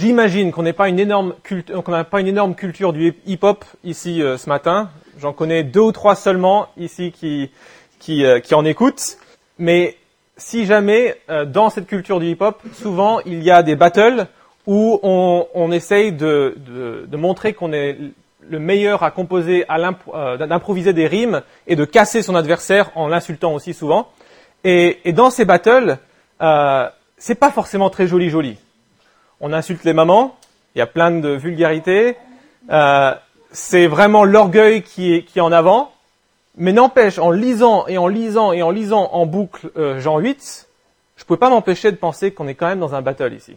J'imagine qu'on n'a pas une énorme culture du hip-hop ici euh, ce matin. J'en connais deux ou trois seulement ici qui euh, en écoutent. Mais si jamais euh, dans cette culture du hip-hop, souvent il y a des battles où on, on essaye de, montrer qu'on est le meilleur à composer, à d'improviser des rimes et de casser son adversaire en l'insultant aussi souvent. Et, et dans ces battles, c'est pas forcément très joli joli. On insulte les mamans, il y a plein de vulgarité. Euh, c'est vraiment l'orgueil qui est, qui est en avant. Mais n'empêche, en lisant et en lisant et en lisant en boucle euh, Jean 8, je ne pouvais pas m'empêcher de penser qu'on est quand même dans un battle ici.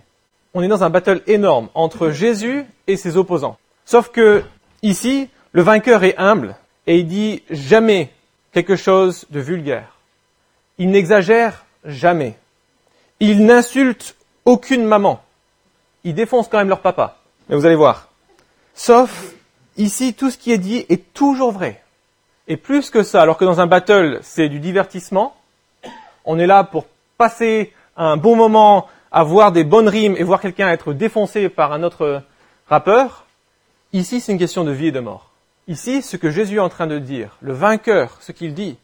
On est dans un battle énorme entre Jésus et ses opposants. Sauf que ici, le vainqueur est humble et il dit jamais quelque chose de vulgaire. Il n'exagère jamais. Il n'insulte aucune maman. Il défonce quand même leur papa. Mais vous allez voir. Sauf, ici, tout ce qui est dit est toujours vrai. Et plus que ça, alors que dans un battle, c'est du divertissement, on est là pour passer un bon moment, à voir des bonnes rimes et voir quelqu'un être défoncé par un autre rappeur. Ici, c'est une question de vie et de mort. Ici, ce que Jésus est en train de dire, le vainqueur, ce qu'il dit,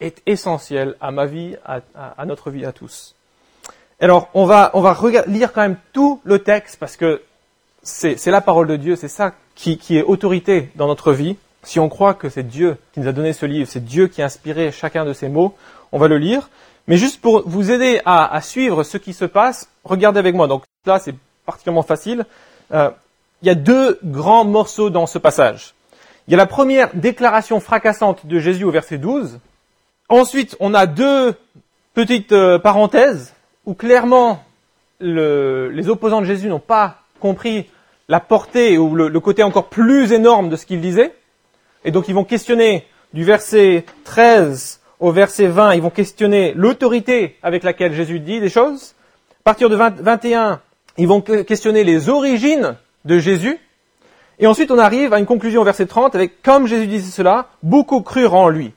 est essentiel à ma vie, à, notre vie à tous. Alors, on va, lire quand même tout le texte parce que c'est la parole de Dieu, c'est ça qui, qui est autorité dans notre vie. Si on croit que c'est Dieu qui nous a donné ce livre, c'est Dieu qui a inspiré chacun de ces mots, on va le lire. Mais juste pour vous aider à, suivre ce qui se passe, regardez avec moi. Donc là, c'est particulièrement facile. Euh, il y a deux grands morceaux dans ce passage. Il y a la première déclaration fracassante de Jésus au verset 12. Ensuite, on a deux petites euh, parenthèses où clairement les opposants de Jésus n'ont pas compris la portée ou le côté encore plus énorme de ce qu'il disait. Et donc ils vont questionner du verset 13 au verset 20, ils vont questionner l'autorité avec laquelle Jésus dit des choses. À partir de 21, ils vont questionner les origines de Jésus. Et ensuite, on arrive à une conclusion au verset 30 avec comme Jésus disait cela, beaucoup crurent en lui.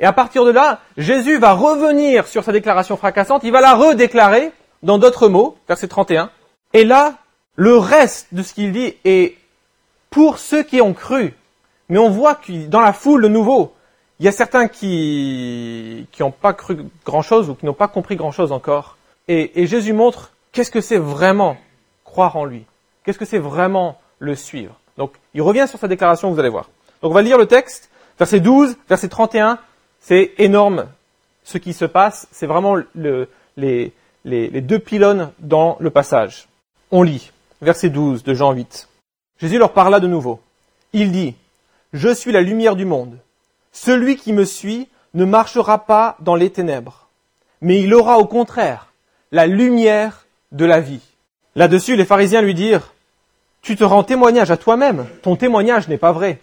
Et à partir de là, Jésus va revenir sur sa déclaration fracassante, il va la redéclarer dans d'autres mots, verset 31. Et là, le reste de ce qu'il dit est pour ceux qui ont cru. Mais on voit que dans la foule de nouveau, il y a certains qui qui n'ont pas cru grand-chose ou qui n'ont pas compris grand-chose encore. Et, et Jésus montre qu'est-ce que c'est vraiment croire en lui. Qu'est-ce que c'est vraiment le suivre. Donc, il revient sur sa déclaration, vous allez voir. Donc, on va lire le texte, verset 12, verset 31. C'est énorme ce qui se passe. C'est vraiment le, les, les, les deux pylônes dans le passage. On lit, verset 12 de Jean 8. Jésus leur parla de nouveau. Il dit, je suis la lumière du monde. Celui qui me suit ne marchera pas dans les ténèbres, mais il aura au contraire la lumière de la vie. Là-dessus, les pharisiens lui dirent, Tu te rends témoignage à toi-même, ton témoignage n'est pas vrai.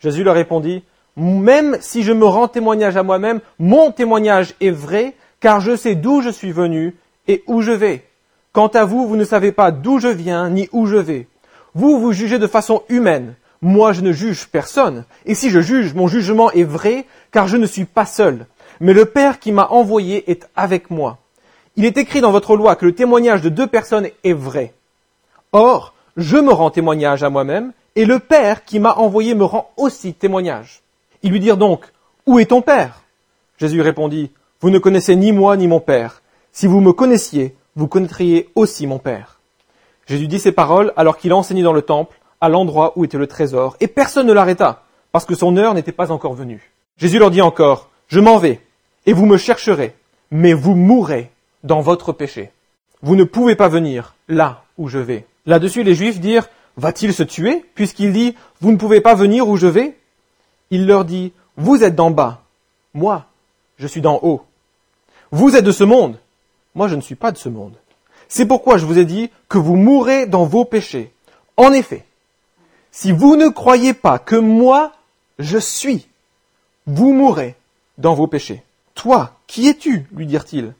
Jésus leur répondit, Même si je me rends témoignage à moi-même, mon témoignage est vrai, car je sais d'où je suis venu et où je vais. Quant à vous, vous ne savez pas d'où je viens ni où je vais. Vous, vous jugez de façon humaine, moi, je ne juge personne. Et si je juge, mon jugement est vrai, car je ne suis pas seul. Mais le Père qui m'a envoyé est avec moi. Il est écrit dans votre loi que le témoignage de deux personnes est vrai. Or, je me rends témoignage à moi-même, et le Père qui m'a envoyé me rend aussi témoignage. Ils lui dirent donc, Où est ton Père? Jésus répondit, Vous ne connaissez ni moi ni mon Père. Si vous me connaissiez, vous connaîtriez aussi mon Père. Jésus dit ces paroles alors qu'il enseignait dans le temple, à l'endroit où était le trésor, et personne ne l'arrêta, parce que son heure n'était pas encore venue. Jésus leur dit encore, Je m'en vais, et vous me chercherez, mais vous mourrez dans votre péché. Vous ne pouvez pas venir là où je vais. Là-dessus, les Juifs dirent, Va-t-il se tuer, puisqu'il dit, Vous ne pouvez pas venir où je vais? Il leur dit, Vous êtes d'en bas, moi, je suis d'en haut. Vous êtes de ce monde, moi je ne suis pas de ce monde. C'est pourquoi je vous ai dit que vous mourrez dans vos péchés. En effet, si vous ne croyez pas que moi, je suis, vous mourrez dans vos péchés. Toi, qui es-tu? lui dirent-ils.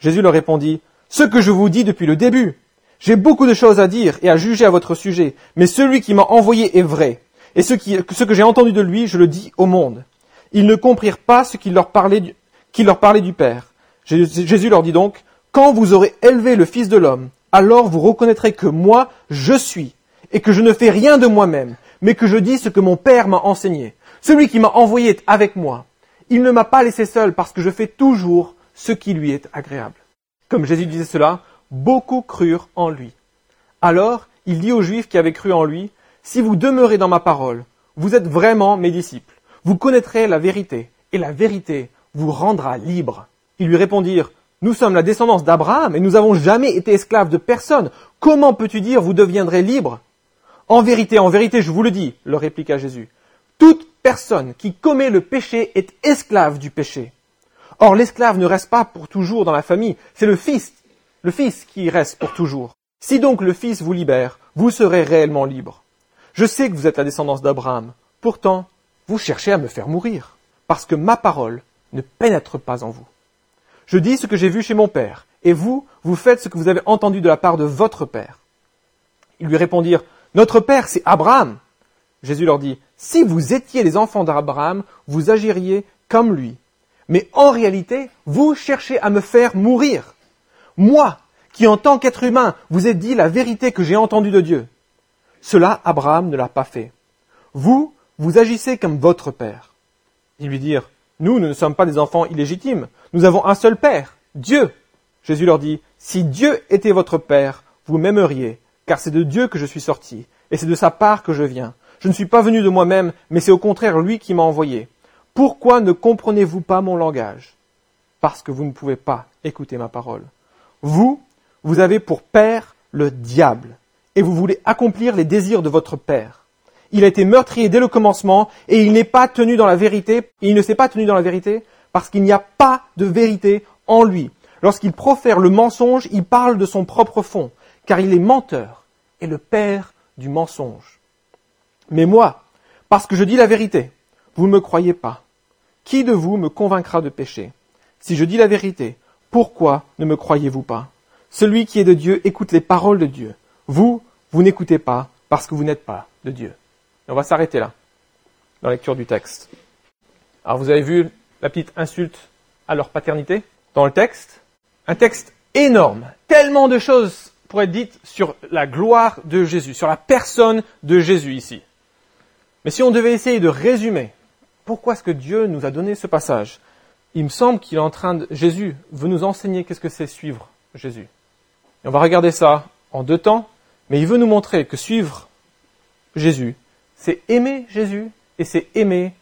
Jésus leur répondit, Ce que je vous dis depuis le début. J'ai beaucoup de choses à dire et à juger à votre sujet, mais celui qui m'a envoyé est vrai, et ce, que j'ai entendu de lui, je le dis au monde. Ils ne comprirent pas ce qu'il leur parlait du, leur parlait du Père. Jésus leur dit donc, Quand vous aurez élevé le Fils de l'homme, alors vous reconnaîtrez que moi, je suis, et que je ne fais rien de moi-même, mais que je dis ce que mon Père m'a enseigné. Celui qui m'a envoyé est avec moi. Il ne m'a pas laissé seul parce que je fais toujours ce qui lui est agréable. Comme Jésus disait cela, beaucoup crurent en lui. Alors, il dit aux Juifs qui avaient cru en lui, Si vous demeurez dans ma parole, vous êtes vraiment mes disciples. Vous connaîtrez la vérité, et la vérité vous rendra libre. Ils lui répondirent, Nous sommes la descendance d'Abraham, et nous n'avons jamais été esclaves de personne. Comment peux-tu dire vous deviendrez libres En vérité, en vérité, je vous le dis, leur répliqua Jésus. Toute personne qui commet le péché est esclave du péché. Or, l'esclave ne reste pas pour toujours dans la famille, c'est le fils, le fils qui reste pour toujours. Si donc le fils vous libère, vous serez réellement libre. Je sais que vous êtes la descendance d'Abraham. Pourtant, vous cherchez à me faire mourir, parce que ma parole ne pénètre pas en vous. Je dis ce que j'ai vu chez mon père, et vous, vous faites ce que vous avez entendu de la part de votre père. Ils lui répondirent, Notre père, c'est Abraham. Jésus leur dit, Si vous étiez les enfants d'Abraham, vous agiriez comme lui. Mais en réalité, vous cherchez à me faire mourir. Moi, qui en tant qu'être humain vous ai dit la vérité que j'ai entendue de Dieu. Cela, Abraham ne l'a pas fait. Vous, vous agissez comme votre père. Ils lui dirent, nous, nous ne sommes pas des enfants illégitimes. Nous avons un seul père, Dieu. Jésus leur dit, si Dieu était votre père, vous m'aimeriez, car c'est de Dieu que je suis sorti, et c'est de sa part que je viens. Je ne suis pas venu de moi-même, mais c'est au contraire lui qui m'a envoyé. Pourquoi ne comprenez-vous pas mon langage? Parce que vous ne pouvez pas écouter ma parole. Vous, vous avez pour père le diable, et vous voulez accomplir les désirs de votre père. Il a été meurtrier dès le commencement, et il n'est pas tenu dans la vérité, il ne s'est pas tenu dans la vérité, parce qu'il n'y a pas de vérité en lui. Lorsqu'il profère le mensonge, il parle de son propre fond, car il est menteur et le père du mensonge. Mais moi, parce que je dis la vérité, vous ne me croyez pas. Qui de vous me convaincra de péché Si je dis la vérité, pourquoi ne me croyez-vous pas? Celui qui est de Dieu écoute les paroles de Dieu. Vous, vous n'écoutez pas parce que vous n'êtes pas de Dieu. on va s'arrêter là, dans la lecture du texte. Alors vous avez vu la petite insulte à leur paternité dans le texte. Un texte énorme, tellement de choses pour être dites sur la gloire de Jésus, sur la personne de Jésus ici. Mais si on devait essayer de résumer pourquoi est-ce que Dieu nous a donné ce passage? Il me semble qu'il est en train de... Jésus veut nous enseigner qu'est-ce que c'est suivre Jésus. Et on va regarder ça en deux temps, mais il veut nous montrer que suivre Jésus, c'est aimer Jésus et c'est aimer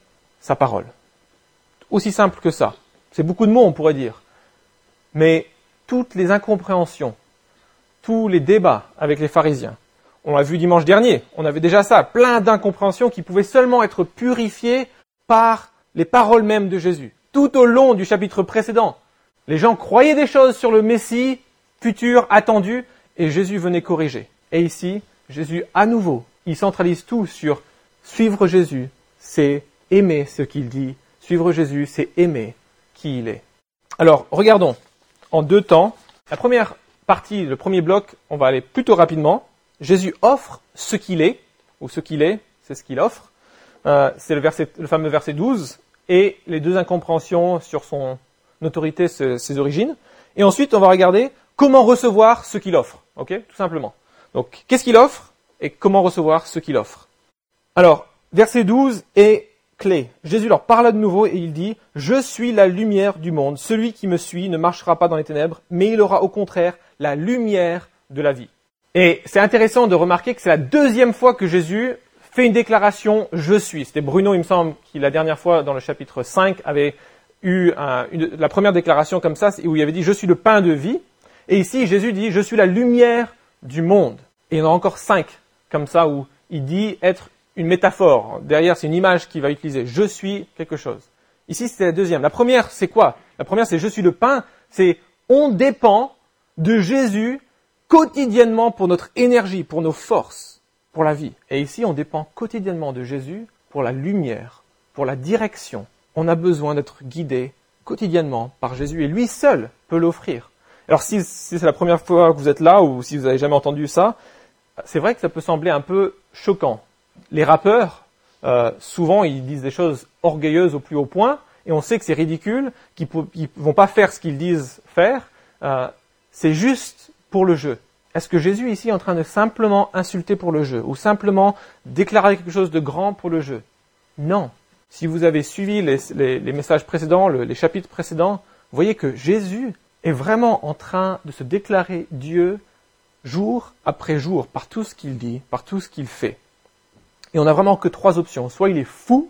sa parole. Aussi simple que ça. C'est beaucoup de mots, on pourrait dire. Mais toutes les incompréhensions, tous les débats avec les pharisiens, on l'a vu dimanche dernier, on avait déjà ça, plein d'incompréhensions qui pouvaient seulement être purifiées par les paroles mêmes de Jésus. Tout au long du chapitre précédent, les gens croyaient des choses sur le Messie futur, attendu, et Jésus venait corriger. Et ici, Jésus, à nouveau, il centralise tout sur suivre Jésus, c'est aimer ce qu'il dit. Suivre Jésus, c'est aimer qui il est. Alors, regardons en deux temps. La première partie, le premier bloc, on va aller plutôt rapidement. Jésus offre ce qu'il est, ou ce qu'il est, c'est ce qu'il offre. Euh, c'est le, le, fameux verset 12, et les deux incompréhensions sur son autorité, ses, origines. Et ensuite, on va regarder comment recevoir ce qu'il offre, ok? Tout simplement. Donc, qu'est-ce qu'il offre et comment recevoir ce qu'il offre? Alors, verset 12 est clé. Jésus leur parle de nouveau et il dit Je suis la lumière du monde. Celui qui me suit ne marchera pas dans les ténèbres, mais il aura au contraire la lumière de la vie. Et c'est intéressant de remarquer que c'est la deuxième fois que Jésus fait une déclaration je suis. C'était Bruno, il me semble, qui la dernière fois dans le chapitre 5 avait eu la première déclaration comme ça, où il avait dit je suis le pain de vie. Et ici, Jésus dit je suis la lumière du monde. Et il y en a encore cinq comme ça où il dit être une métaphore. Derrière, c'est une image qu'il va utiliser. Je suis quelque chose. Ici, c'était la deuxième. La première, c'est quoi? La première, c'est je suis le pain. C'est on dépend de Jésus quotidiennement pour notre énergie, pour nos forces pour la vie. Et ici, on dépend quotidiennement de Jésus pour la lumière, pour la direction. On a besoin d'être guidé quotidiennement par Jésus et lui seul peut l'offrir. Alors si, c'est la première fois que vous êtes là ou si vous n'avez jamais entendu ça, c'est vrai que ça peut sembler un peu choquant. Les rappeurs, euh, souvent, ils disent des choses orgueilleuses au plus haut point et on sait que c'est ridicule, qu'ils ne vont pas faire ce qu'ils disent faire. Euh, c'est juste pour le jeu. Est-ce que Jésus ici est en train de simplement insulter pour le jeu ou simplement déclarer quelque chose de grand pour le jeu? Non. Si vous avez suivi les, messages précédents, les chapitres précédents, vous voyez que Jésus est vraiment en train de se déclarer Dieu jour après jour par tout ce qu'il dit, par tout ce qu'il fait. Et on n'a vraiment que trois options. Soit il est fou,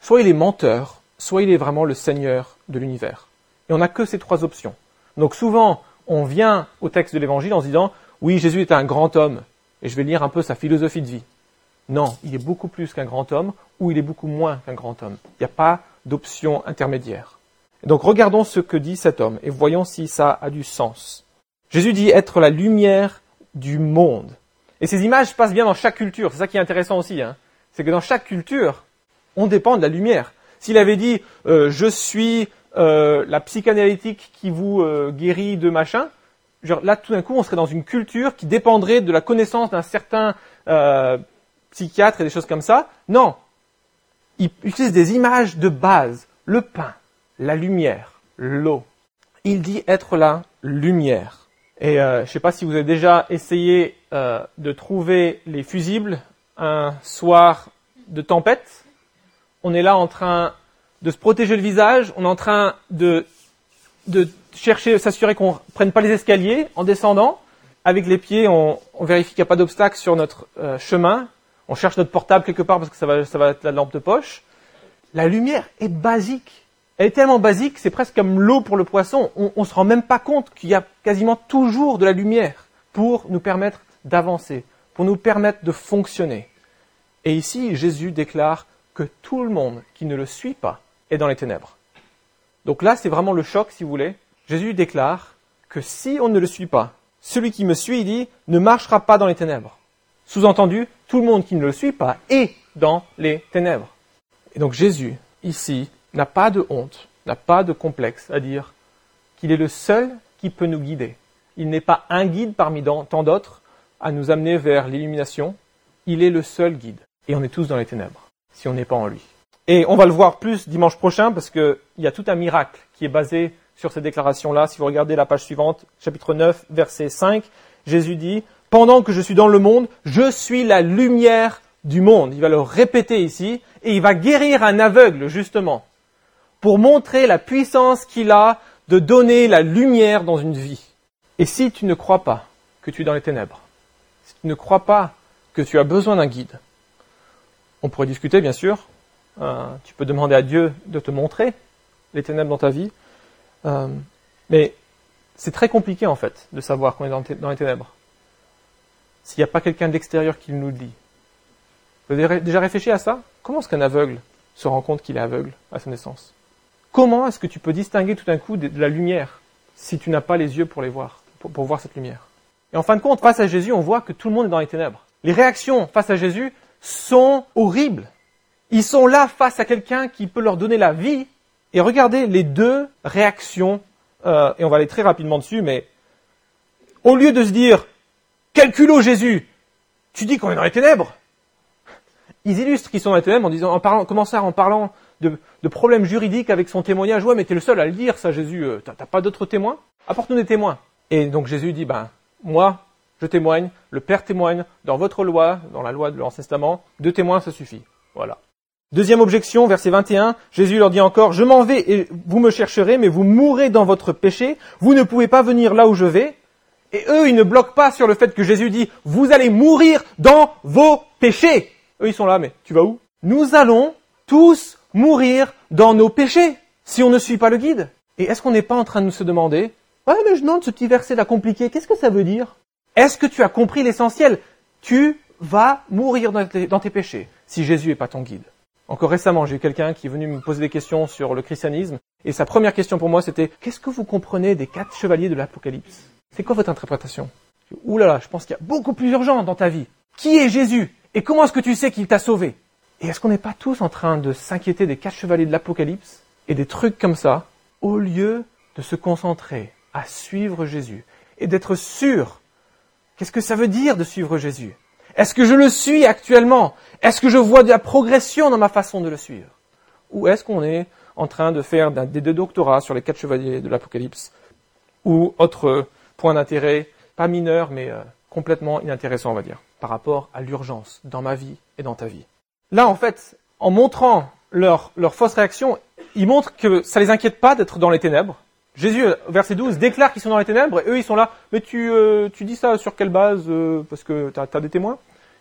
soit il est menteur, soit il est vraiment le Seigneur de l'univers. Et on n'a que ces trois options. Donc souvent, on vient au texte de l'Évangile en se disant, oui, Jésus est un grand homme, et je vais lire un peu sa philosophie de vie. Non, il est beaucoup plus qu'un grand homme, ou il est beaucoup moins qu'un grand homme. Il n'y a pas d'option intermédiaire. Donc regardons ce que dit cet homme, et voyons si ça a du sens. Jésus dit être la lumière du monde. Et ces images passent bien dans chaque culture. C'est ça qui est intéressant aussi. Hein. C'est que dans chaque culture, on dépend de la lumière. S'il avait dit euh, je suis euh, la psychanalytique qui vous euh, guérit de machin, genre, là tout d'un coup on serait dans une culture qui dépendrait de la connaissance d'un certain psychiatre et des choses comme ça. Non, il utilise des images de base, le pain, la lumière, l'eau. Il dit être la lumière. Et euh, je ne sais pas si vous avez déjà essayé euh, de trouver les fusibles un soir de tempête. On est là en train de se protéger le visage, on est en train de, de chercher, s'assurer qu'on ne prenne pas les escaliers en descendant. Avec les pieds, on, vérifie qu'il n'y a pas d'obstacle sur notre euh, chemin. On cherche notre portable quelque part parce que ça ça va être la lampe de poche. La lumière est basique elle est tellement basique, c'est presque comme l'eau pour le poisson. On ne se rend même pas compte qu'il y a quasiment toujours de la lumière pour nous permettre d'avancer, pour nous permettre de fonctionner. Et ici, Jésus déclare que tout le monde qui ne le suit pas est dans les ténèbres. Donc là, c'est vraiment le choc, si vous voulez. Jésus déclare que si on ne le suit pas, celui qui me suit, il dit, ne marchera pas dans les ténèbres. Sous-entendu, tout le monde qui ne le suit pas est dans les ténèbres. Et donc Jésus, ici, n'a pas de honte, n'a pas de complexe à dire qu'il est le seul qui peut nous guider. Il n'est pas un guide parmi tant d'autres à nous amener vers l'illumination. Il est le seul guide. Et on est tous dans les ténèbres, si on n'est pas en lui. Et on va le voir plus dimanche prochain parce qu'il y a tout un miracle qui est basé sur ces déclarations-là. Si vous regardez la page suivante, chapitre 9, verset 5, Jésus dit, Pendant que je suis dans le monde, je suis la lumière du monde. Il va le répéter ici et il va guérir un aveugle, justement pour montrer la puissance qu'il a de donner la lumière dans une vie. Et si tu ne crois pas que tu es dans les ténèbres, si tu ne crois pas que tu as besoin d'un guide, on pourrait discuter bien sûr, euh, tu peux demander à Dieu de te montrer les ténèbres dans ta vie, euh, mais c'est très compliqué en fait de savoir qu'on est dans les ténèbres. S'il n'y a pas quelqu'un d'extérieur qui nous le dit. Vous avez déjà réfléchi à ça? Comment est-ce qu'un aveugle se rend compte qu'il est aveugle à sa naissance? Comment est-ce que tu peux distinguer tout d'un coup de, la lumière si tu n'as pas les yeux pour les voir, pour, voir cette lumière? Et en fin de compte, face à Jésus, on voit que tout le monde est dans les ténèbres. Les réactions face à Jésus sont horribles. Ils sont là face à quelqu'un qui peut leur donner la vie. Et regardez les deux réactions, euh, et on va aller très rapidement dessus, mais au lieu de se dire, quel Jésus, tu dis qu'on est dans les ténèbres. Ils illustrent qu'ils sont dans les ténèbres en disant, en parlant, comment ça, en parlant de, problèmes juridiques avec son témoignage. Ouais, mais t'es le seul à le dire, ça, Jésus. Euh, t'as pas d'autres témoins? Apporte-nous des témoins. Et donc Jésus dit, ben, moi, je témoigne, le Père témoigne, dans votre loi, dans la loi de l'Ancien Testament, deux témoins, ça suffit. Voilà. Deuxième objection, verset 21, Jésus leur dit encore, je m'en vais et vous me chercherez, mais vous mourrez dans votre péché, vous ne pouvez pas venir là où je vais. Et eux, ils ne bloquent pas sur le fait que Jésus dit, vous allez mourir dans vos péchés. Eux, ils sont là, mais tu vas où? Nous allons tous mourir dans nos péchés si on ne suit pas le guide. Et est-ce qu'on n'est pas en train de se demander, ouais, mais je demande ce petit verset là compliqué, qu'est-ce que ça veut dire? Est-ce que tu as compris l'essentiel? Tu vas mourir dans tes, péchés si Jésus n'est pas ton guide. Encore récemment, j'ai eu quelqu'un qui est venu me poser des questions sur le christianisme, et sa première question pour moi c'était, qu'est-ce que vous comprenez des quatre chevaliers de l'Apocalypse? C'est quoi votre interprétation? Ouh là là, je pense qu'il y a beaucoup plus urgent dans ta vie. Qui est Jésus? Et comment est-ce que tu sais qu'il t'a sauvé? Et est-ce qu'on n'est pas tous en train de s'inquiéter des quatre chevaliers de l'Apocalypse et des trucs comme ça, au lieu de se concentrer à suivre Jésus et d'être sûr? Qu'est-ce que ça veut dire de suivre Jésus? Est-ce que je le suis actuellement? Est-ce que je vois de la progression dans ma façon de le suivre? Ou est-ce qu'on est en train de faire des deux doctorats sur les quatre chevaliers de l'Apocalypse ou autre point d'intérêt pas mineur, mais euh, complètement inintéressant, on va dire, par rapport à l'urgence dans ma vie et dans ta vie? Là, en fait, en montrant leur, leur fausse réaction, ils montrent que ça les inquiète pas d'être dans les ténèbres. Jésus, verset 12, déclare qu'ils sont dans les ténèbres, et eux, ils sont là, mais tu, euh, tu dis ça sur quelle base euh, Parce que tu as, des témoins.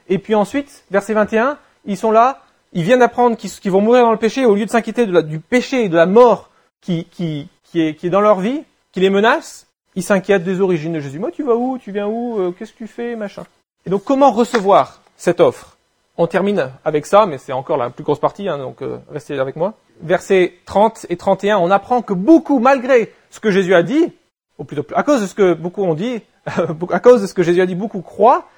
Et puis ensuite, verset 21, ils sont là, ils viennent d'apprendre qu'ils vont mourir dans le péché, au lieu de s'inquiéter du péché et de la mort qui, qui, qui, est, qui est dans leur vie, qui les menace, ils s'inquiètent des origines de Jésus. Moi, tu vas où? Tu viens où? Euh, Qu'est-ce que tu fais? Machin. Et donc, comment recevoir cette offre? On termine avec ça, mais c'est encore la plus grosse partie, hein, donc restez avec moi. Versets 30 et 31, on apprend que beaucoup, malgré ce que Jésus a dit, ou plutôt à cause de ce que beaucoup ont dit, à cause de ce que Jésus a dit, beaucoup croient,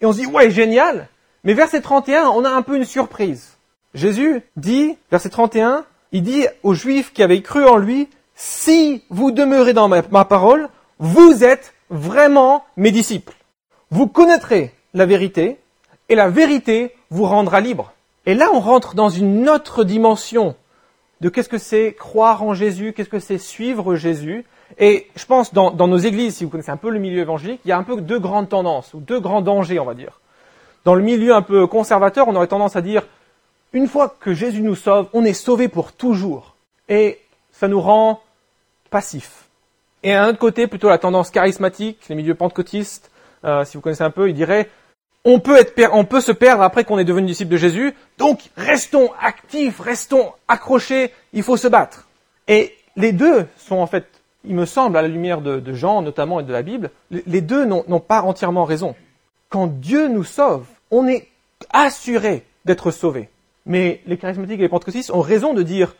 et on se dit, ouais, génial. Mais verset 31, on a un peu une surprise. Jésus dit, verset 31, il dit aux Juifs qui avaient cru en lui, si vous demeurez dans ma parole, vous êtes vraiment mes disciples. Vous connaîtrez la vérité, et la vérité vous rendra libre. Et là, on rentre dans une autre dimension de qu'est-ce que c'est croire en Jésus, qu'est-ce que c'est suivre Jésus. Et je pense dans, dans, nos églises, si vous connaissez un peu le milieu évangélique, il y a un peu deux grandes tendances, ou deux grands dangers, on va dire. Dans le milieu un peu conservateur, on aurait tendance à dire, une fois que Jésus nous sauve, on est sauvé pour toujours. Et ça nous rend passifs. Et à un autre côté, plutôt la tendance charismatique, les milieux pentecôtistes, euh, si vous connaissez un peu, ils diraient, on peut, se perdre après qu'on est devenu disciple de Jésus, donc restons actifs, restons accrochés, il faut se battre. Et les deux sont en fait, il me semble, à la lumière de, Jean notamment et de la Bible, les deux n'ont pas entièrement raison. Quand Dieu nous sauve, on est assuré d'être sauvé. Mais les charismatiques et les pentecôtistes ont raison de dire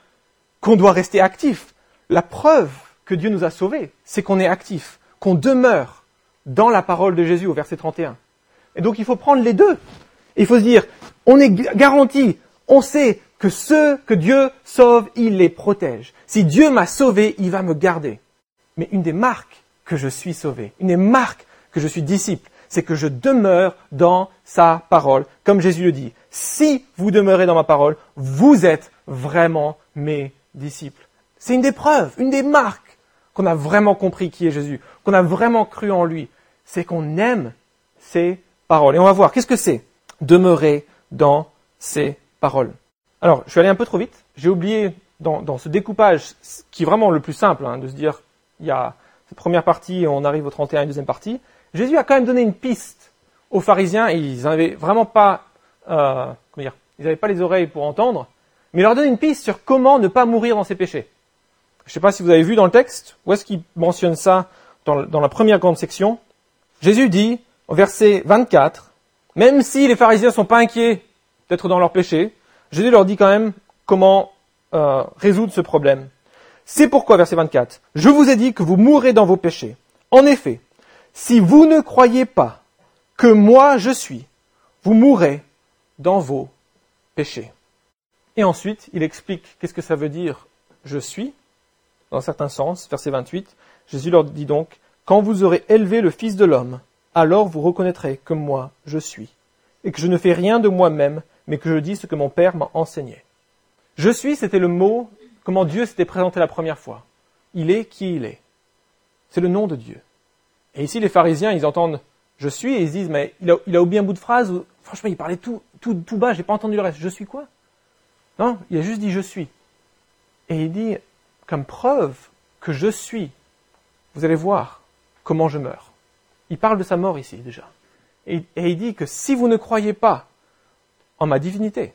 qu'on doit rester actif. La preuve que Dieu nous a sauvés, c'est qu'on est actif, qu'on demeure dans la parole de Jésus au verset 31. Et donc il faut prendre les deux. il faut se dire, on est garanti, on sait que ceux que Dieu sauve, il les protège. Si Dieu m'a sauvé, il va me garder. Mais une des marques que je suis sauvé, une des marques que je suis disciple, c'est que je demeure dans sa parole. Comme Jésus le dit, si vous demeurez dans ma parole, vous êtes vraiment mes disciples. C'est une des preuves, une des marques qu'on a vraiment compris qui est Jésus, qu'on a vraiment cru en lui. C'est qu'on aime ses paroles. Et on va voir, qu'est-ce que c'est Demeurer dans ses paroles? Alors, je vais aller un peu trop vite. J'ai oublié dans, ce découpage, qui est vraiment le plus simple, hein, de se dire, il y a cette première partie et on arrive au 31 et deuxième partie. Jésus a quand même donné une piste aux pharisiens ils n'avaient vraiment pas, euh, comment dire, ils n'avaient pas les oreilles pour entendre, mais il leur donne une piste sur comment ne pas mourir dans ses péchés. Je ne sais pas si vous avez vu dans le texte, où est-ce qu'il mentionne ça dans la première grande section? Jésus dit, au verset 24, même si les pharisiens ne sont pas inquiets d'être dans leur péché, Jésus leur dit quand même comment euh, résoudre ce problème. C'est pourquoi, verset 24, je vous ai dit que vous mourrez dans vos péchés. En effet, si vous ne croyez pas que moi je suis, vous mourrez dans vos péchés. Et ensuite, il explique qu'est-ce que ça veut dire je suis, dans un certain sens, verset 28. Jésus leur dit donc, quand vous aurez élevé le Fils de l'homme, alors vous reconnaîtrez que moi je suis, et que je ne fais rien de moi-même, mais que je dis ce que mon Père m'a enseigné. Je suis, c'était le mot, comment Dieu s'était présenté la première fois. Il est qui il est. C'est le nom de Dieu. Et ici, les pharisiens, ils entendent je suis, et ils se disent, mais il a, oublié un bout de phrase, franchement, il parlait tout, tout, tout bas, j'ai pas entendu le reste. Je suis quoi? Non, il a juste dit je suis. Et il dit, comme preuve que je suis, vous allez voir comment je meurs il parle de sa mort ici déjà. Et, il dit que si vous ne croyez pas en ma divinité,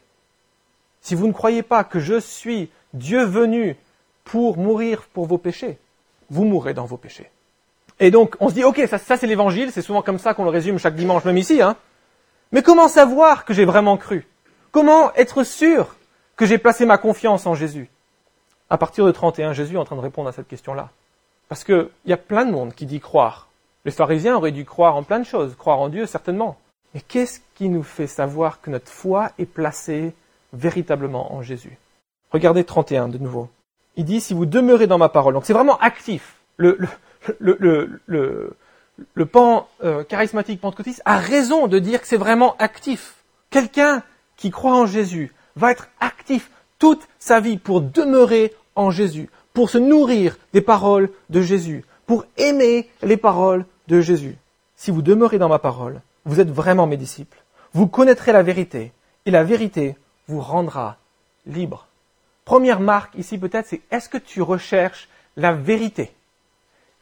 si vous ne croyez pas que je suis Dieu venu pour mourir pour vos péchés, vous mourrez dans vos péchés. Et donc, on se dit, ok, ça, c'est l'évangile, c'est souvent comme ça qu'on le résume chaque dimanche, même ici, hein. Mais comment savoir que j'ai vraiment cru? Comment être sûr que j'ai placé ma confiance en Jésus? À partir de 31, Jésus est en train de répondre à cette question-là. Parce qu'il y a plein de monde qui dit croire, les pharisiens auraient dû croire en plein de choses, croire en Dieu certainement. Mais qu'est-ce qui nous fait savoir que notre foi est placée véritablement en Jésus? Regardez 31 de nouveau. Il dit, si vous demeurez dans ma parole, donc c'est vraiment actif. Le, pan euh, charismatique pentecôtiste a raison de dire que c'est vraiment actif. Quelqu'un qui croit en Jésus va être actif toute sa vie pour demeurer en Jésus, pour se nourrir des paroles de Jésus, pour aimer les paroles de Jésus. si vous demeurez dans ma parole, vous êtes vraiment mes disciples. Vous connaîtrez la vérité, et la vérité vous rendra libre. Première marque ici peut-être, c'est est-ce que tu recherches la vérité?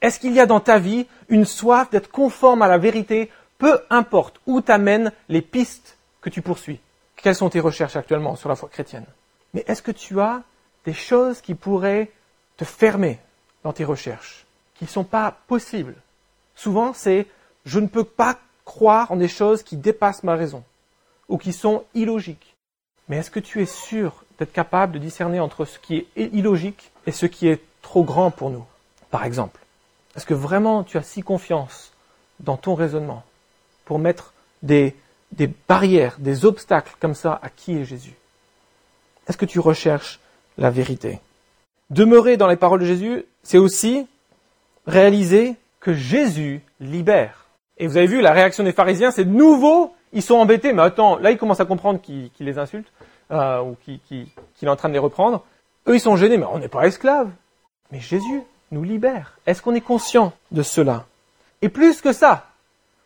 Est-ce qu'il y a dans ta vie une soif d'être conforme à la vérité, peu importe où t'amènent les pistes que tu poursuis? Quelles sont tes recherches actuellement sur la foi chrétienne? Mais est-ce que tu as des choses qui pourraient te fermer dans tes recherches, qui ne sont pas possibles Souvent, c'est je ne peux pas croire en des choses qui dépassent ma raison ou qui sont illogiques. Mais est-ce que tu es sûr d'être capable de discerner entre ce qui est illogique et ce qui est trop grand pour nous? Par exemple, est-ce que vraiment tu as si confiance dans ton raisonnement pour mettre des, barrières, des obstacles comme ça à qui est Jésus? Est-ce que tu recherches la vérité? Demeurer dans les paroles de Jésus, c'est aussi réaliser que Jésus libère. Et vous avez vu, la réaction des pharisiens, c'est de nouveau, ils sont embêtés, mais attends, là ils commencent à comprendre qu'il les insulte, euh, ou qu'il est en train de les reprendre. Eux, ils sont gênés, mais on n'est pas esclaves. Mais Jésus nous libère. Est-ce qu'on est conscient de cela? Et plus que ça,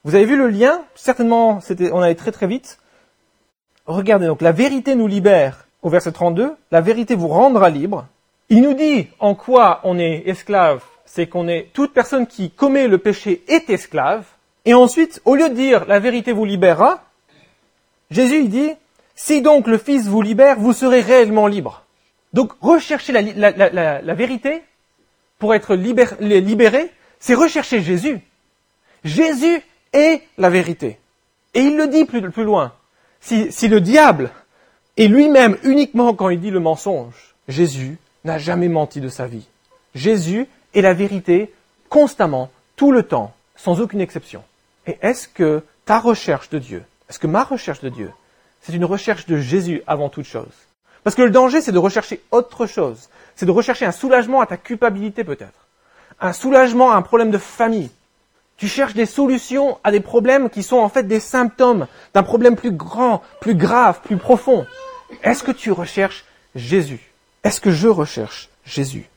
vous avez vu le lien? Certainement, on allait très très vite. Regardez, donc la vérité nous libère au verset 32, la vérité vous rendra libre. Il nous dit en quoi on est esclave, c'est qu'on est toute personne qui commet le péché est esclave. Et ensuite, au lieu de dire la vérité vous libérera, Jésus il dit si donc le Fils vous libère, vous serez réellement libre. Donc rechercher la, vérité pour être libéré, c'est rechercher Jésus. Jésus est la vérité. Et il le dit plus, loin. Si, si le diable est lui-même uniquement quand il dit le mensonge, Jésus n'a jamais menti de sa vie. Jésus est la vérité constamment, tout le temps, sans aucune exception. Et est-ce que ta recherche de Dieu, est-ce que ma recherche de Dieu, c'est une recherche de Jésus avant toute chose? Parce que le danger, c'est de rechercher autre chose. C'est de rechercher un soulagement à ta culpabilité peut-être. Un soulagement à un problème de famille. Tu cherches des solutions à des problèmes qui sont en fait des symptômes d'un problème plus grand, plus grave, plus profond. Est-ce que tu recherches Jésus? Est-ce que je recherche Jésus?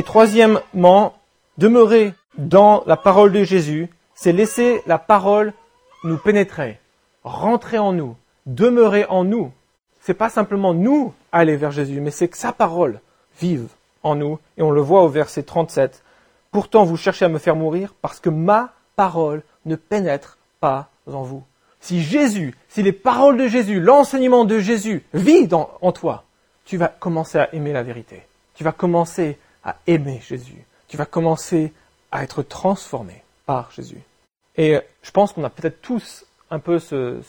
Et troisièmement, demeurer dans la parole de Jésus, c'est laisser la parole nous pénétrer, rentrer en nous, demeurer en nous. C'est pas simplement nous aller vers Jésus, mais c'est que sa parole vive en nous. Et on le voit au verset 37. Pourtant vous cherchez à me faire mourir parce que ma parole ne pénètre pas en vous. Si Jésus, si les paroles de Jésus, l'enseignement de Jésus vit en toi, tu vas commencer à aimer la vérité. Tu vas commencer à aimer Jésus. Tu vas commencer à être transformé par Jésus. Et je pense qu'on a peut-être tous un peu ce,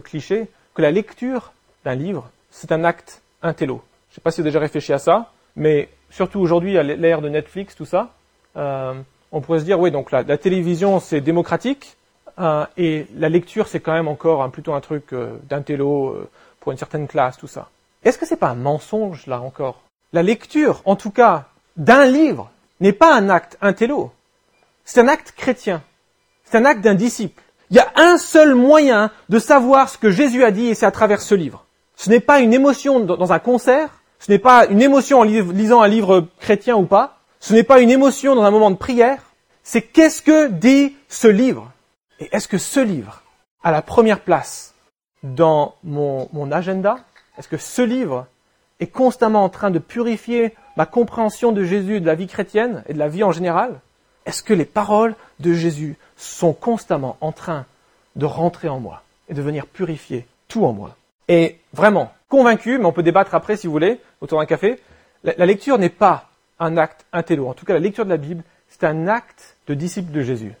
cliché que la lecture d'un livre, c'est un acte intello. Je ne sais pas si vous avez déjà réfléchi à ça, mais surtout aujourd'hui, à l'ère de Netflix, tout ça, euh, on pourrait se dire, oui, donc la, télévision, c'est démocratique, euh, et la lecture, c'est quand même encore plutôt un truc euh, d'intello pour une certaine classe, tout ça. Est-ce que c'est pas un mensonge, là encore? La lecture, en tout cas, d'un livre, n'est pas un acte intello. C'est un acte chrétien. C'est un acte d'un disciple. Il y a un seul moyen de savoir ce que Jésus a dit et c'est à travers ce livre. Ce n'est pas une émotion dans un concert, ce n'est pas une émotion en lisant un livre chrétien ou pas, ce n'est pas une émotion dans un moment de prière, c'est qu'est-ce que dit ce livre? Et est-ce que ce livre a la première place dans mon, mon agenda? Est-ce que ce livre est constamment en train de purifier ma compréhension de Jésus, de la vie chrétienne et de la vie en général Est-ce que les paroles de Jésus sont constamment en train de rentrer en moi et de venir purifier tout en moi? Et vraiment, convaincu, mais on peut débattre après si vous voulez, autour d'un café, la, lecture n'est pas un acte intello. En tout cas, la lecture de la Bible, c'est un acte de disciple de Jésus.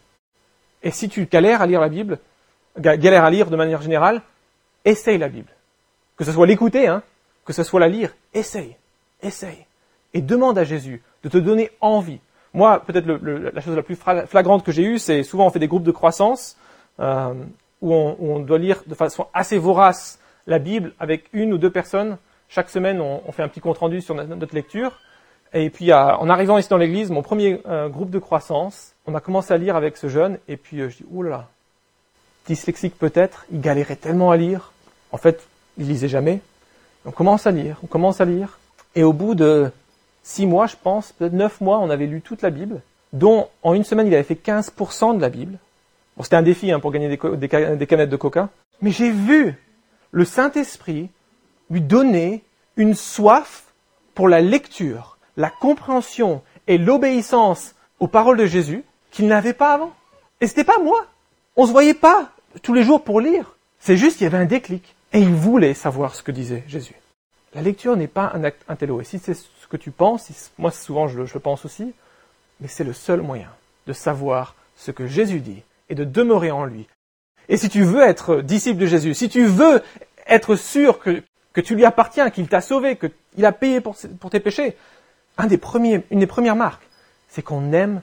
Et si tu galères à lire la Bible, galères à lire de manière générale, essaye la Bible. Que ce soit l'écouter, hein, que ce soit la lire, essaye, essaye. Et demande à Jésus de te donner envie, moi, peut-être la chose la plus flagrante que j'ai eue, c'est souvent on fait des groupes de croissance euh, où, on, doit lire de façon assez vorace la Bible avec une ou deux personnes. Chaque semaine, on, fait un petit compte rendu sur notre, lecture. Et puis, en arrivant ici dans l'église, mon premier euh, groupe de croissance, on a commencé à lire avec ce jeune. Et puis, euh, je dis, oulala, dyslexique peut-être, il galérait tellement à lire. En fait, il lisait jamais. On commence à lire, on commence à lire. Et au bout de six mois, je pense, peut-être neuf mois, on avait lu toute la Bible, dont en une semaine, il avait fait 15% de la Bible. C'était un défi hein, pour gagner des, des canettes de coca. Mais j'ai vu le Saint-Esprit lui donner une soif pour la lecture, la compréhension et l'obéissance aux paroles de Jésus qu'il n'avait pas avant. Et c'était pas moi. On se voyait pas tous les jours pour lire. C'est juste qu'il y avait un déclic. Et il voulait savoir ce que disait Jésus. La lecture n'est pas un acte intello. Et si c'est ce que tu penses, moi souvent je pense aussi, mais c'est le seul moyen de savoir ce que Jésus dit et de demeurer en lui. Et si tu veux être disciple de Jésus, si tu veux être sûr que, tu lui appartiens, qu'il t'a sauvé, qu'il a payé pour, tes péchés, une des premières marques, c'est qu'on aime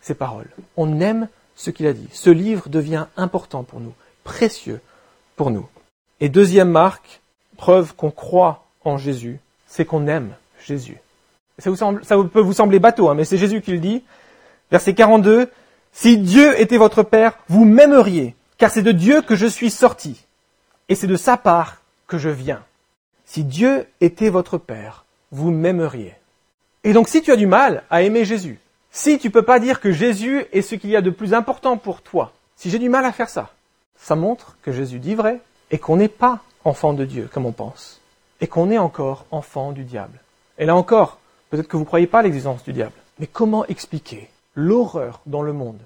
ses paroles. On aime ce qu'il a dit. Ce livre devient important pour nous, précieux pour nous. Et deuxième marque, preuve qu'on croit en Jésus, c'est qu'on aime Jésus. Ça, peut vous sembler bateau, hein, mais c'est Jésus qui le dit. Verset 42, Si Dieu était votre Père, vous m'aimeriez, car c'est de Dieu que je suis sorti, et c'est de sa part que je viens. Si Dieu était votre Père, vous m'aimeriez. Et donc si tu as du mal à aimer Jésus, si tu peux pas dire que Jésus est ce qu'il y a de plus important pour toi, si j'ai du mal à faire ça, ça montre que Jésus dit vrai et qu'on n'est pas enfant de Dieu comme on pense, et qu'on est encore enfant du diable. Et là encore, peut-être que vous ne croyez pas à l'existence du diable, mais comment expliquer l'horreur dans le monde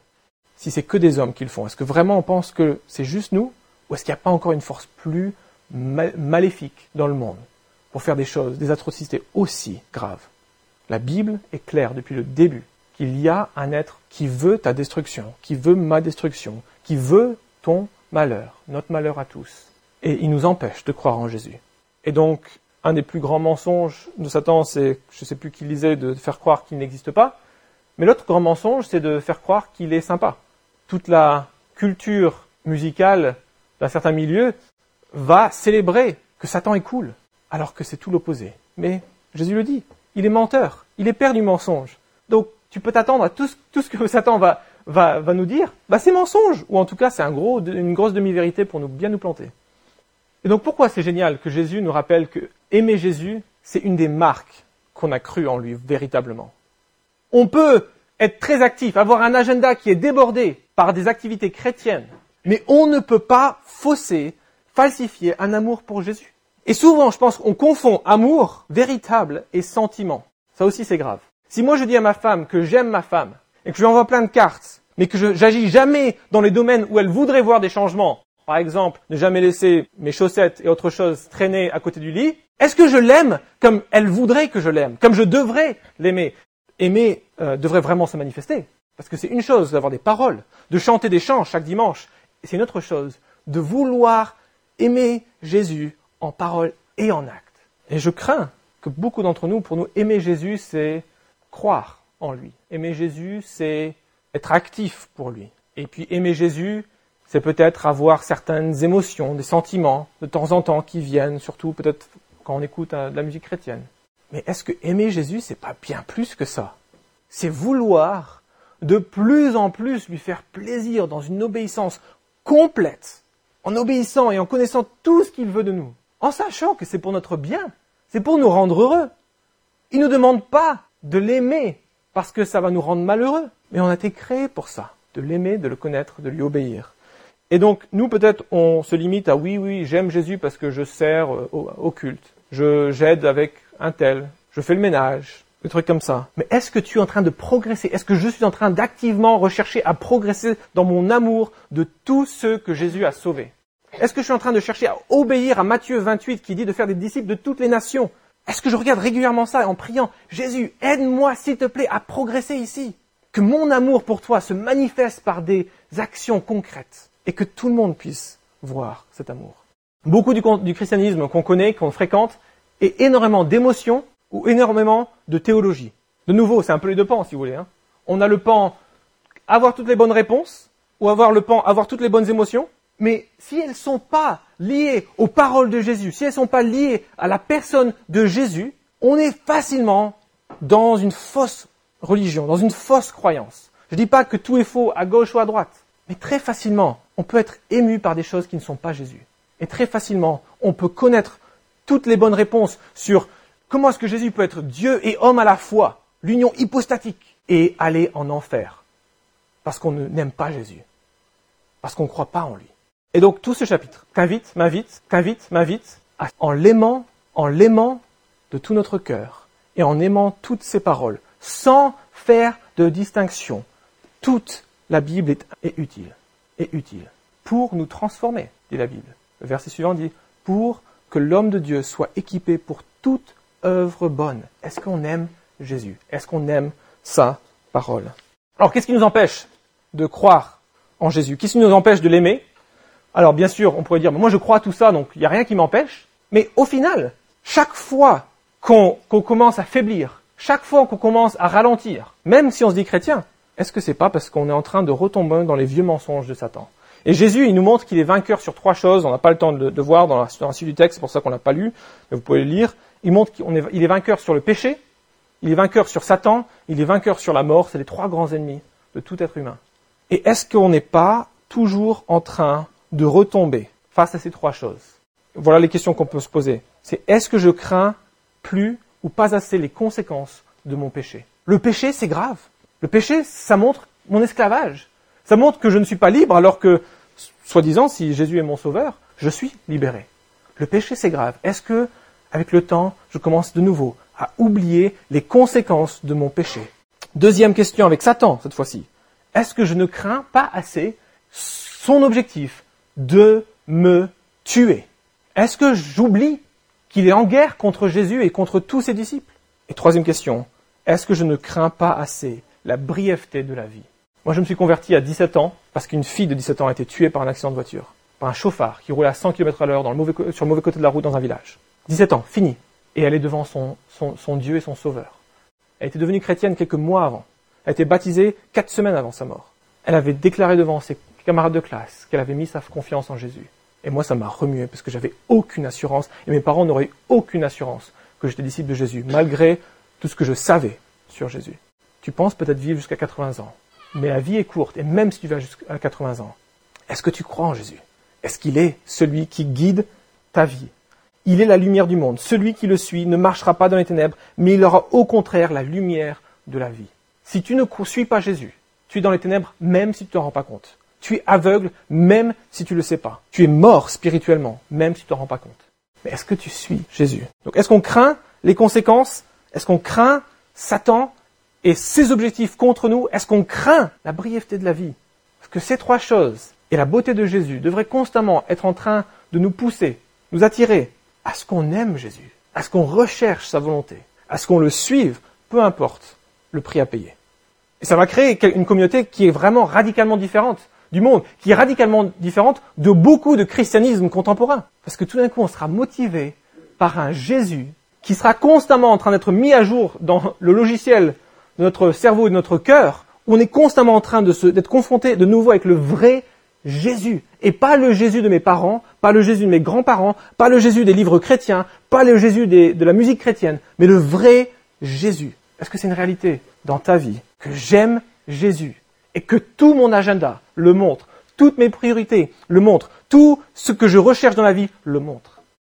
si c'est que des hommes qui le font? Est-ce que vraiment on pense que c'est juste nous Ou est-ce qu'il n'y a pas encore une force plus ma- maléfique dans le monde pour faire des choses, des atrocités aussi graves? La Bible est claire depuis le début qu'il y a un être qui veut ta destruction, qui veut ma destruction, qui veut ton malheur, notre malheur à tous. Et il nous empêche de croire en Jésus. Et donc, un des plus grands mensonges de Satan, c'est, je ne sais plus qui lisait, de faire croire qu'il n'existe pas. Mais l'autre grand mensonge, c'est de faire croire qu'il est sympa. Toute la culture musicale d'un certain milieu va célébrer que Satan est cool, alors que c'est tout l'opposé. Mais Jésus le dit, il est menteur, il est père du mensonge. Donc tu peux t'attendre à tout ce, que Satan va, nous dire, bah c'est mensonge, ou en tout cas c'est une grosse demi-vérité pour nous bien nous planter. Et donc pourquoi c'est génial que Jésus nous rappelle que aimer Jésus, c'est une des marques qu'on a cru en lui véritablement. On peut être très actif, avoir un agenda qui est débordé par des activités chrétiennes, mais on ne peut pas fausser, falsifier un amour pour Jésus. Et souvent, je pense qu'on confond amour véritable et sentiment. Ça aussi, c'est grave. Si moi je dis à ma femme que j'aime ma femme et que je lui envoie plein de cartes, mais que j'agis jamais dans les domaines où elle voudrait voir des changements, par exemple, ne jamais laisser mes chaussettes et autre chose traîner à côté du lit, est-ce que je l'aime comme elle voudrait que je l'aime, comme je devrais l'aimer? Aimer euh, devrait vraiment se manifester, parce que c'est une chose d'avoir des paroles, de chanter des chants chaque dimanche, c'est une autre chose de vouloir aimer Jésus en parole et en acte. Et je crains que beaucoup d'entre nous, pour nous, aimer Jésus, c'est croire en lui. Aimer Jésus, c'est être actif pour lui. Et puis aimer Jésus, c'est peut-être avoir certaines émotions, des sentiments de temps en temps qui viennent, surtout peut-être quand on écoute euh, de la musique chrétienne. Mais est-ce que aimer Jésus, c'est pas bien plus que ça? C'est vouloir de plus en plus lui faire plaisir dans une obéissance complète, en obéissant et en connaissant tout ce qu'il veut de nous, en sachant que c'est pour notre bien, c'est pour nous rendre heureux. Il ne nous demande pas de l'aimer parce que ça va nous rendre malheureux, mais on a été créé pour ça, de l'aimer, de le connaître, de lui obéir. Et donc, nous, peut-être, on se limite à oui, oui, j'aime Jésus parce que je sers euh, au, culte. Je, j'aide avec un tel. Je fais le ménage. Des trucs comme ça. Mais est-ce que tu es en train de progresser? Est-ce que je suis en train d'activement rechercher à progresser dans mon amour de tous ceux que Jésus a sauvés? Est-ce que je suis en train de chercher à obéir à Matthieu 28 qui dit de faire des disciples de toutes les nations? Est-ce que je regarde régulièrement ça en priant, Jésus, aide-moi s'il te plaît à progresser ici? Que mon amour pour toi se manifeste par des actions concrètes et que tout le monde puisse voir cet amour. Beaucoup du, christianisme qu'on connaît, qu'on fréquente, est énormément d'émotions ou énormément de théologie. De nouveau, c'est un peu les deux pans, si vous voulez. Hein. On a le pan avoir toutes les bonnes réponses, ou avoir le pan avoir toutes les bonnes émotions, mais si elles ne sont pas liées aux paroles de Jésus, si elles ne sont pas liées à la personne de Jésus, on est facilement dans une fausse religion, dans une fausse croyance. Je ne dis pas que tout est faux à gauche ou à droite, mais très facilement, on peut être ému par des choses qui ne sont pas Jésus. Et très facilement, on peut connaître toutes les bonnes réponses sur comment est-ce que Jésus peut être Dieu et homme à la fois, l'union hypostatique, et aller en enfer, parce qu'on n'aime pas Jésus. parce qu'on ne croit pas en lui. Et donc tout ce chapitre t'invite, m'invite, t'invite, m'invite, en l'aimant, en l'aimant de tout notre cœur et en aimant toutes ses paroles, sans faire de distinction. Toute la Bible est utile, utile pour nous transformer, dit la Bible. Le verset suivant dit pour que l'homme de Dieu soit équipé pour toute œuvre bonne. Est-ce qu'on aime Jésus? Est-ce qu'on aime sa parole? Alors qu'est-ce qui nous empêche de croire en Jésus? Qu'est-ce qui nous empêche de l'aimer? Alors bien sûr, on pourrait dire, moi je crois à tout ça, donc il n'y a rien qui m'empêche. Mais au final, chaque fois qu'on commence à faiblir, chaque fois qu'on commence à ralentir, même si on se dit chrétien, est-ce que c'est pas parce qu'on est en train de retomber dans les vieux mensonges de Satan Et Jésus, il nous montre qu'il est vainqueur sur trois choses. On n'a pas le temps de, voir dans la, suite du texte, c'est pour ça qu'on l'a pas lu, mais vous pouvez le lire. Il montre qu'il est, est vainqueur sur le péché, il est vainqueur sur Satan, il est vainqueur sur la mort. C'est les trois grands ennemis de tout être humain. Et est-ce qu'on n'est pas toujours en train de retomber face à ces trois choses? Voilà les questions qu'on peut se poser. C'est est-ce que je crains plus ou pas assez les conséquences de mon péché? Le péché, c'est grave. Le péché, ça montre mon esclavage. Ça montre que je ne suis pas libre alors que, soi-disant, si Jésus est mon sauveur, je suis libéré. Le péché, c'est grave. Est-ce que, avec le temps, je commence de nouveau à oublier les conséquences de mon péché? Deuxième question avec Satan, cette fois-ci. Est-ce que je ne crains pas assez son objectif de me tuer? Est-ce que j'oublie qu'il est en guerre contre Jésus et contre tous ses disciples? Et troisième question, est-ce que je ne crains pas assez la brièveté de la vie Moi, je me suis converti à 17 ans parce qu'une fille de 17 ans a été tuée par un accident de voiture, par un chauffard qui roulait à 100 km à l'heure sur le mauvais côté de la route dans un village. 17 ans, fini. Et elle est devant son, son, Dieu et son Sauveur. Elle était devenue chrétienne quelques mois avant. Elle été baptisée quatre semaines avant sa mort. Elle avait déclaré devant ses camarades de classe qu'elle avait mis sa confiance en Jésus. Et moi, ça m'a remué parce que j'avais aucune assurance et mes parents n'auraient aucune assurance que j'étais disciple de Jésus, malgré tout ce que je savais sur Jésus. Tu penses peut-être vivre jusqu'à 80 ans, mais la vie est courte et même si tu vas jusqu'à 80 ans, est-ce que tu crois en Jésus? Est-ce qu'il est celui qui guide ta vie? Il est la lumière du monde. Celui qui le suit ne marchera pas dans les ténèbres, mais il aura au contraire la lumière de la vie. Si tu ne suis pas Jésus, tu es dans les ténèbres même si tu ne t'en rends pas compte. Tu es aveugle même si tu ne le sais pas. Tu es mort spirituellement même si tu ne t'en rends pas compte. Mais est-ce que tu suis Jésus? Donc est-ce qu'on craint les conséquences? Est-ce qu'on craint Satan? Et ses objectifs contre nous Est-ce qu'on craint la brièveté de la vie? Parce que ces trois choses et la beauté de Jésus devraient constamment être en train de nous pousser, nous attirer à ce qu'on aime Jésus, à ce qu'on recherche sa volonté, à ce qu'on le suive, peu importe le prix à payer. Et ça va créer une communauté qui est vraiment radicalement différente du monde, qui est radicalement différente de beaucoup de christianisme contemporain. Parce que tout d'un coup, on sera motivé par un Jésus qui sera constamment en train d'être mis à jour dans le logiciel de notre cerveau et de notre cœur, on est constamment en train d'être confronté de nouveau avec le vrai Jésus. Et pas le Jésus de mes parents, pas le Jésus de mes grands-parents, pas le Jésus des livres chrétiens, pas le Jésus de la musique chrétienne, mais le vrai Jésus. Est-ce que c'est une réalité dans ta vie que j'aime Jésus et que tout mon agenda le montre, toutes mes priorités le montrent, tout ce que je recherche dans la vie le montre?